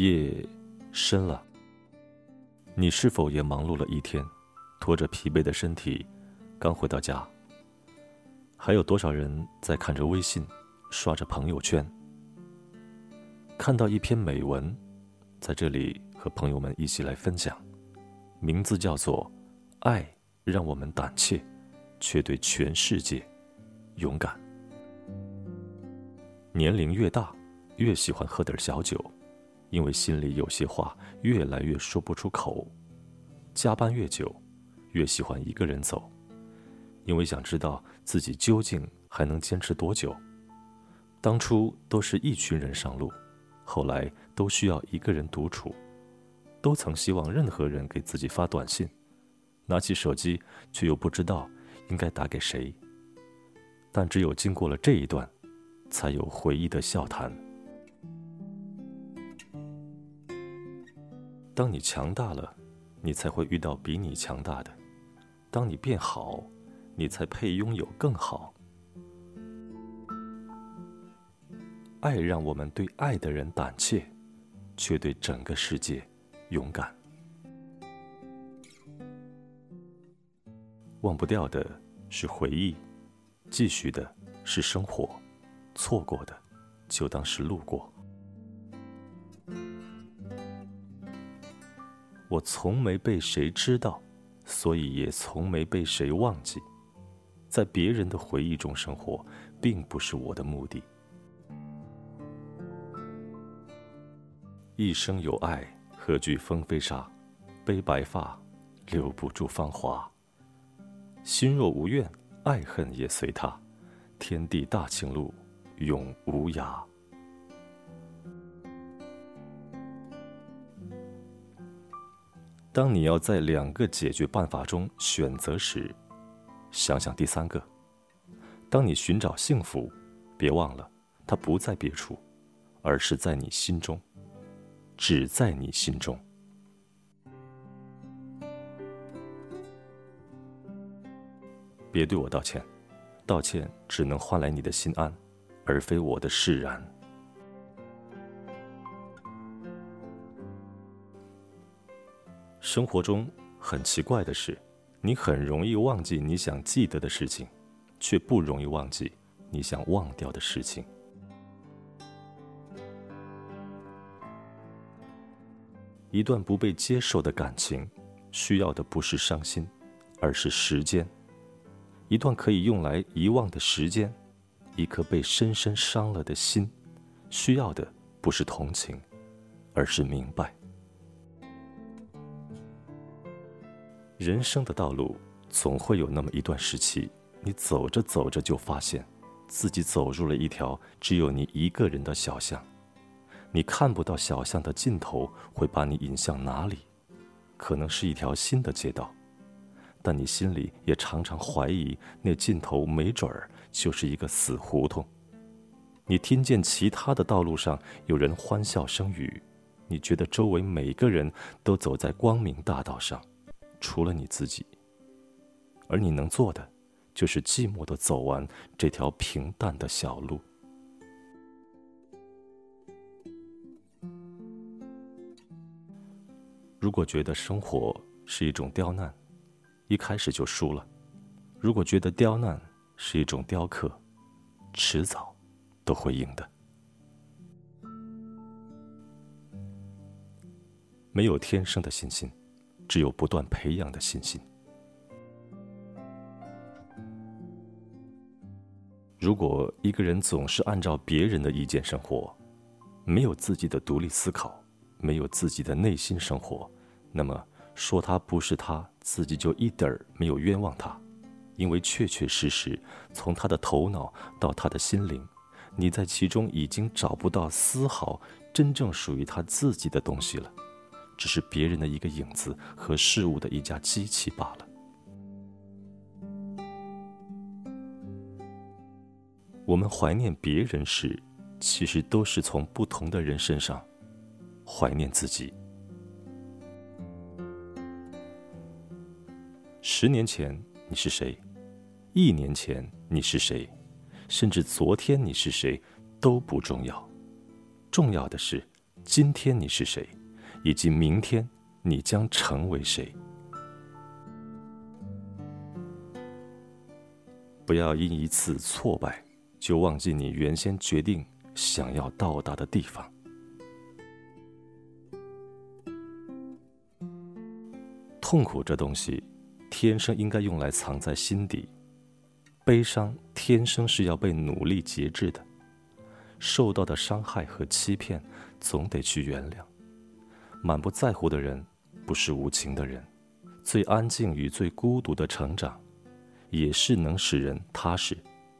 夜深了，你是否也忙碌了一天，拖着疲惫的身体，刚回到家？还有多少人在看着微信，刷着朋友圈？看到一篇美文，在这里和朋友们一起来分享，名字叫做《爱让我们胆怯，却对全世界勇敢》。年龄越大，越喜欢喝点小酒。因为心里有些话越来越说不出口，加班越久，越喜欢一个人走，因为想知道自己究竟还能坚持多久。当初都是一群人上路，后来都需要一个人独处，都曾希望任何人给自己发短信，拿起手机却又不知道应该打给谁。但只有经过了这一段，才有回忆的笑谈。当你强大了，你才会遇到比你强大的；当你变好，你才配拥有更好。爱让我们对爱的人胆怯，却对整个世界勇敢。忘不掉的是回忆，继续的是生活，错过的就当是路过。我从没被谁知道，所以也从没被谁忘记。在别人的回忆中生活，并不是我的目的。一生有爱，何惧风飞沙？悲白发，留不住芳华。心若无怨，爱恨也随他。天地大情路，永无涯。当你要在两个解决办法中选择时，想想第三个。当你寻找幸福，别忘了，它不在别处，而是在你心中，只在你心中。别对我道歉，道歉只能换来你的心安，而非我的释然。生活中很奇怪的是，你很容易忘记你想记得的事情，却不容易忘记你想忘掉的事情。一段不被接受的感情，需要的不是伤心，而是时间；一段可以用来遗忘的时间，一颗被深深伤了的心，需要的不是同情，而是明白。人生的道路总会有那么一段时期，你走着走着就发现，自己走入了一条只有你一个人的小巷。你看不到小巷的尽头会把你引向哪里，可能是一条新的街道，但你心里也常常怀疑，那尽头没准儿就是一个死胡同。你听见其他的道路上有人欢笑声语，你觉得周围每个人都走在光明大道上。除了你自己，而你能做的，就是寂寞的走完这条平淡的小路。如果觉得生活是一种刁难，一开始就输了；如果觉得刁难是一种雕刻，迟早都会赢的。没有天生的信心。只有不断培养的信心。如果一个人总是按照别人的意见生活，没有自己的独立思考，没有自己的内心生活，那么说他不是他自己就一点儿没有冤枉他，因为确确实实从他的头脑到他的心灵，你在其中已经找不到丝毫真正属于他自己的东西了。只是别人的一个影子和事物的一架机器罢了。我们怀念别人时，其实都是从不同的人身上怀念自己。十年前你是谁？一年前你是谁？甚至昨天你是谁都不重要，重要的是。今天你是谁，以及明天你将成为谁。不要因一次挫败，就忘记你原先决定想要到达的地方。痛苦这东西，天生应该用来藏在心底；悲伤天生是要被努力节制的。受到的伤害和欺骗，总得去原谅。满不在乎的人，不是无情的人。最安静与最孤独的成长。也是能使人踏实、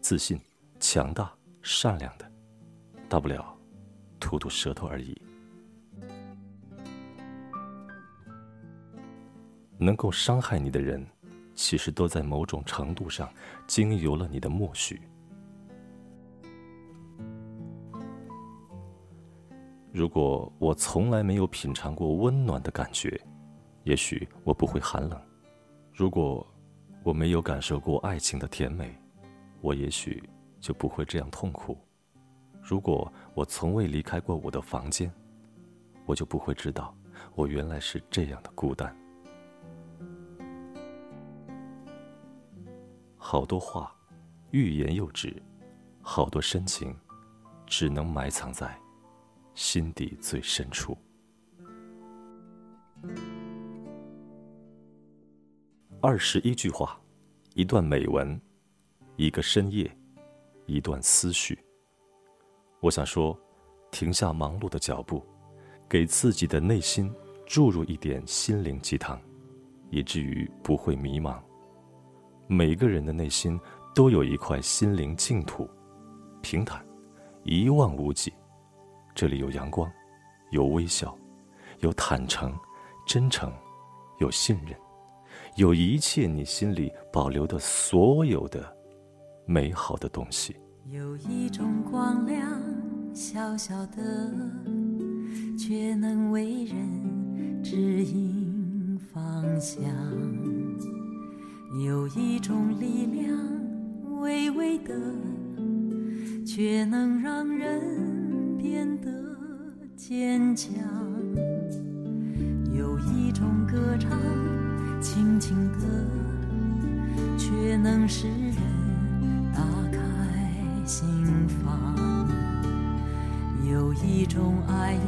自信、强大、善良的，大不了吐吐舌头而已。能够伤害你的人，其实都在某种程度上经由了你的默许。如果我从来没有品尝过温暖的感觉，也许我不会寒冷。如果我没有感受过爱情的甜美，我也许就不会这样痛苦。如果我从未离开过我的房间，我就不会知道我原来是这样的孤单。好多话，欲言又止；好多深情，只能埋藏在心底最深处。二十一句话，一段美文，一个深夜，一段思绪。我想说，停下忙碌的脚步，给自己的内心注入一点心灵鸡汤，以至于不会迷茫。每个人的内心都有一块心灵净土，平坦，一望无际。这里有阳光，有微笑，有坦诚、真诚，有信任。有一切你心里保留的所有的美好的东西。有一种光亮，小小的，却能为人指引方向。有一种力量，微微的，却能让人变得坚强。有一种歌唱。轻轻的，却能使人打开心房。有一种爱呀，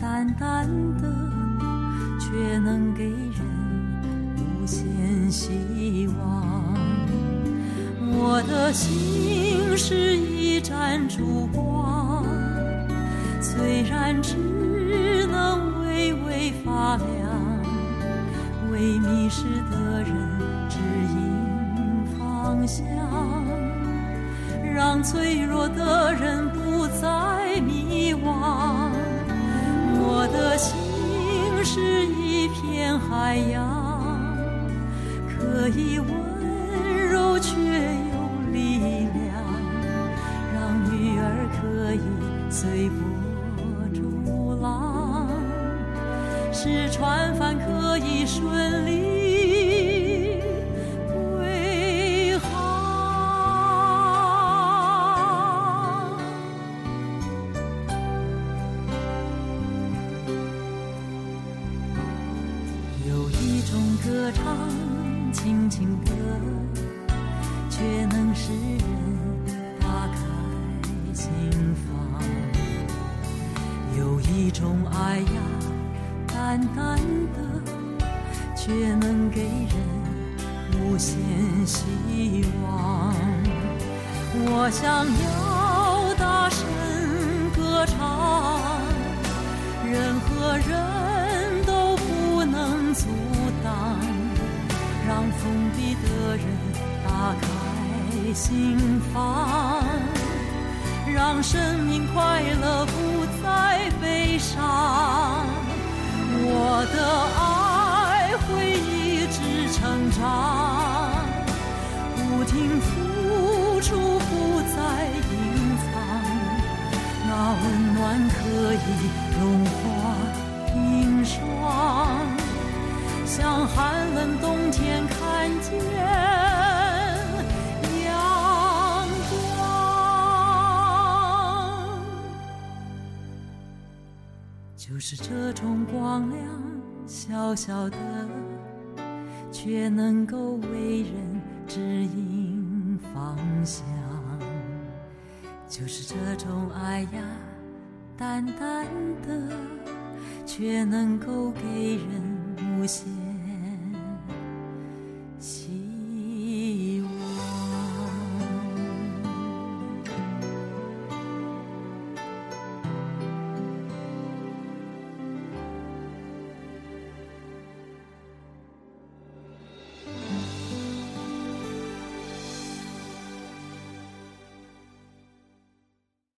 淡淡的，却能给人无限希望。我的心是一盏烛光，虽然只能微微发亮。为迷失的人指引方向，让脆弱的人不再迷惘。我的心是一片海洋，可以温情歌，却能使人打开心房。有一种爱呀。淡淡的，却能给人无限希望。我想要大声歌唱，任何人都不能阻。让封闭的人打开心房，让生命快乐不再悲伤。我的爱会一直成长，不停付出，不再隐藏。那温暖可以融化寒冷冬天看见阳光。就是这种光亮，小小的，却能够为人指引方向。就是这种爱呀，淡淡的，却能够给人无限。